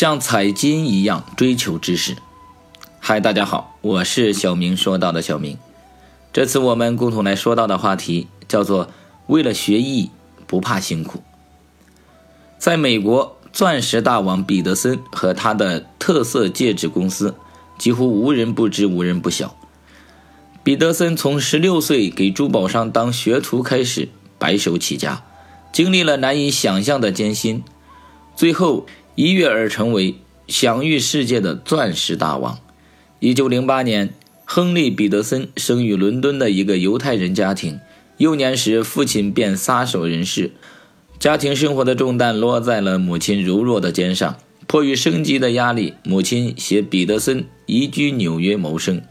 像采金一样追求知识。嗨，大家好，我是小明说到的小明。这次我们共同来说到的话题叫做“为了学艺不怕辛苦”。在美国，钻石大王彼得森和他的特色戒指公司几乎无人不知、无人不晓。彼得森从十六岁给珠宝商当学徒开始，白手起家，经历了难以想象的艰辛，最后一跃而成为享誉世界的钻石大王。一九零八年，亨利·彼得森生于伦敦的一个犹太人家庭。幼年时，父亲便撒手人世，家庭生活的重担落在了母亲柔弱的肩上。迫于生计的压力，母亲携彼得森移居纽约谋生。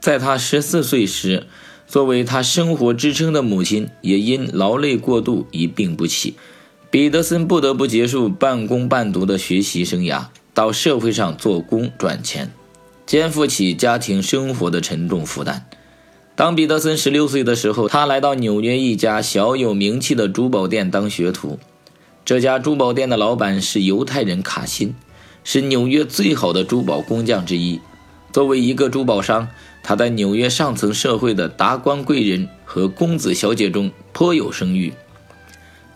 在他十四岁时，作为他生活支撑的母亲也因劳累过度一病不起，彼得森不得不结束半工半读的学习生涯，到社会上做工赚钱，肩负起家庭生活的沉重负担。当彼得森十六岁的时候，他来到纽约一家小有名气的珠宝店当学徒。这家珠宝店的老板是犹太人卡辛，是纽约最好的珠宝工匠之一。作为一个珠宝商，他在纽约上层社会的达官贵人和公子小姐中颇有声誉，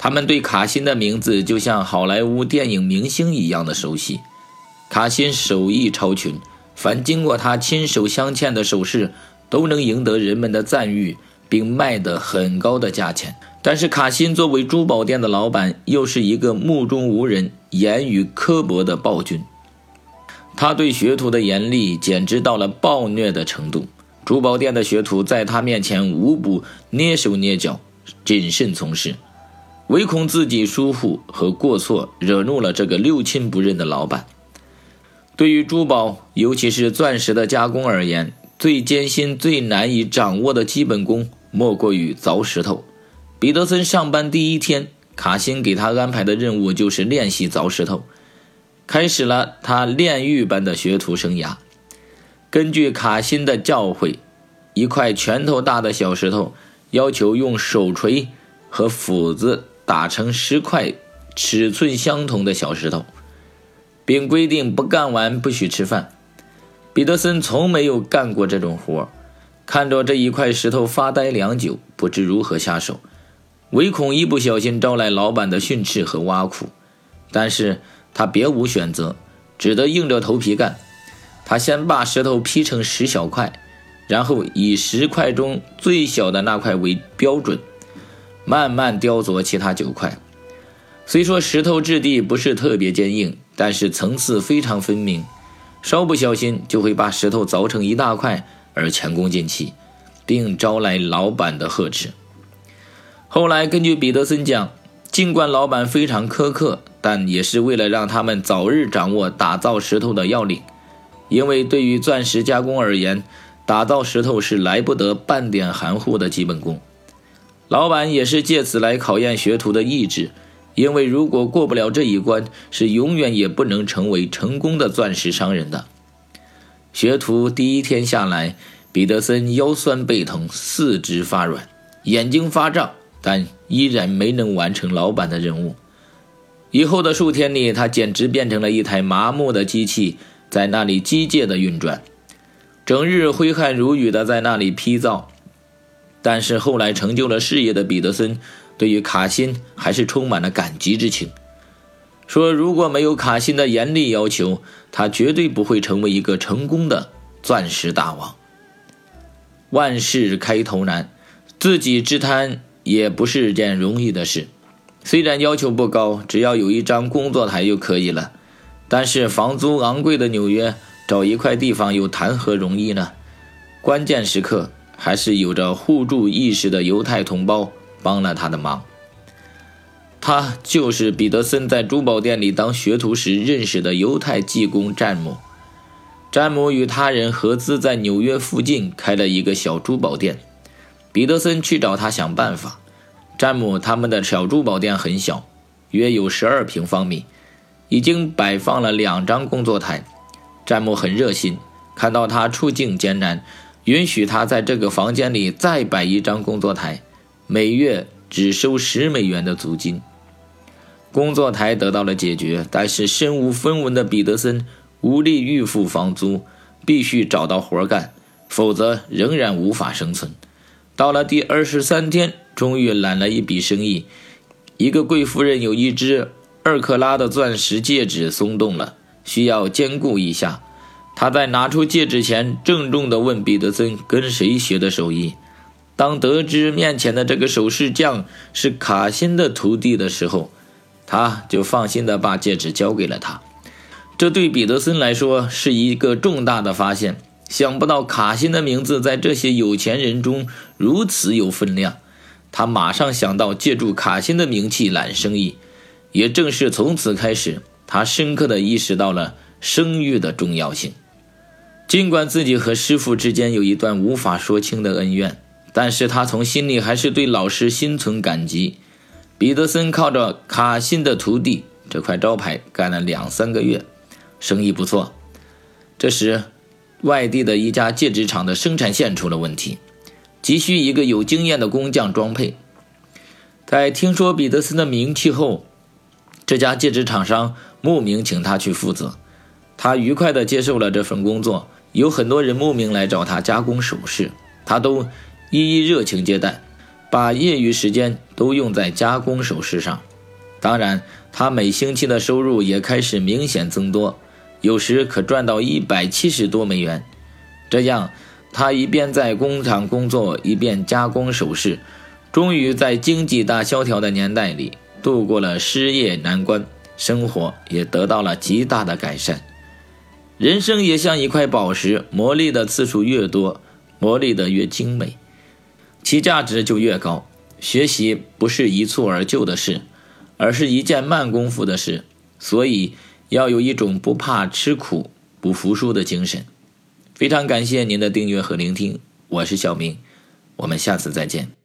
他们对卡辛的名字就像好莱坞电影明星一样的熟悉。卡辛手艺超群，凡经过他亲手镶嵌的首饰都能赢得人们的赞誉，并卖得很高的价钱。但是卡辛作为珠宝店的老板，又是一个目中无人、言语刻薄的暴君。他对学徒的严厉简直到了暴虐的程度，珠宝店的学徒在他面前无不蹑手蹑脚，谨慎从事，唯恐自己疏忽和过错惹怒了这个六亲不认的老板。对于珠宝，尤其是钻石的加工而言，最艰辛、最难以掌握的基本功，莫过于凿石头。彼得森上班第一天，卡辛给他安排的任务就是练习凿石头。开始了他炼狱般的学徒生涯。根据卡辛的教诲，一块拳头大的小石头，要求用手锤和斧子打成十块尺寸相同的小石头，并规定不干完不许吃饭。彼得森从没有干过这种活，看着这一块石头发呆良久，不知如何下手，唯恐一不小心招来老板的训斥和挖苦。但是。他别无选择，只得硬着头皮干。他先把石头劈成十小块，然后以十块中最小的那块为标准，慢慢雕琢其他九块。虽说石头质地不是特别坚硬，但是层次非常分明，稍不小心就会把石头凿成一大块而前功尽弃，并招来老板的呵斥。后来根据彼得森讲。尽管老板非常苛刻，但也是为了让他们早日掌握打造石头的要领。因为对于钻石加工而言，打造石头是来不得半点含糊的基本功。老板也是借此来考验学徒的意志，因为如果过不了这一关，是永远也不能成为成功的钻石商人的。学徒第一天下来，彼得森腰酸背疼，四肢发软，眼睛发胀。但依然没能完成老板的任务。以后的数天里，他简直变成了一台麻木的机器，在那里机械的运转，整日挥汗如雨的在那里劈造。但是后来成就了事业的彼得森，对于卡辛还是充满了感激之情，说如果没有卡辛的严厉要求，他绝对不会成为一个成功的钻石大王。万事开头难，自己之贪。也不是件容易的事，虽然要求不高，只要有一张工作台就可以了。但是房租昂贵的纽约，找一块地方又谈何容易呢？关键时刻，还是有着互助意识的犹太同胞帮了他的忙。他就是彼得森在珠宝店里当学徒时认识的犹太技工詹姆。詹姆与他人合资在纽约附近开了一个小珠宝店。彼得森去找他想办法。詹姆他们的小珠宝店很小，约有十二平方米，已经摆放了两张工作台。詹姆很热心，看到他处境艰难，允许他在这个房间里再摆一张工作台，每月只收十美元的租金。工作台得到了解决，但是身无分文的彼得森无力预付房租，必须找到活干，否则仍然无法生存。到了第二十三天，终于揽了一笔生意。一个贵夫人有一只二克拉的钻石戒指松动了，需要兼顾一下。他在拿出戒指前，郑重地问彼得森：“跟谁学的手艺？”当得知面前的这个首饰匠是卡辛的徒弟的时候，他就放心地把戒指交给了他。这对彼得森来说是一个重大的发现。想不到卡辛的名字在这些有钱人中如此有分量，他马上想到借助卡辛的名气揽生意。也正是从此开始，他深刻地意识到了声誉的重要性。尽管自己和师傅之间有一段无法说清的恩怨，但是他从心里还是对老师心存感激。彼得森靠着卡辛的徒弟这块招牌干了两三个月，生意不错。这时，外地的一家戒指厂的生产线出了问题，急需一个有经验的工匠装配。在听说彼得森的名气后，这家戒指厂商慕名请他去负责。他愉快地接受了这份工作。有很多人慕名来找他加工首饰，他都一一热情接待，把业余时间都用在加工首饰上。当然，他每星期的收入也开始明显增多，有时可赚到一百七十多美元。这样，他一边在工厂工作，一边加工首饰，终于在经济大萧条的年代里度过了失业难关，生活也得到了极大的改善。人生也像一块宝石，磨砺的次数越多，磨砺的越精美，其价值就越高。学习不是一蹴而就的事，而是一件慢功夫的事，所以要有一种不怕吃苦、不服输的精神。非常感谢您的订阅和聆听，我是小明，我们下次再见。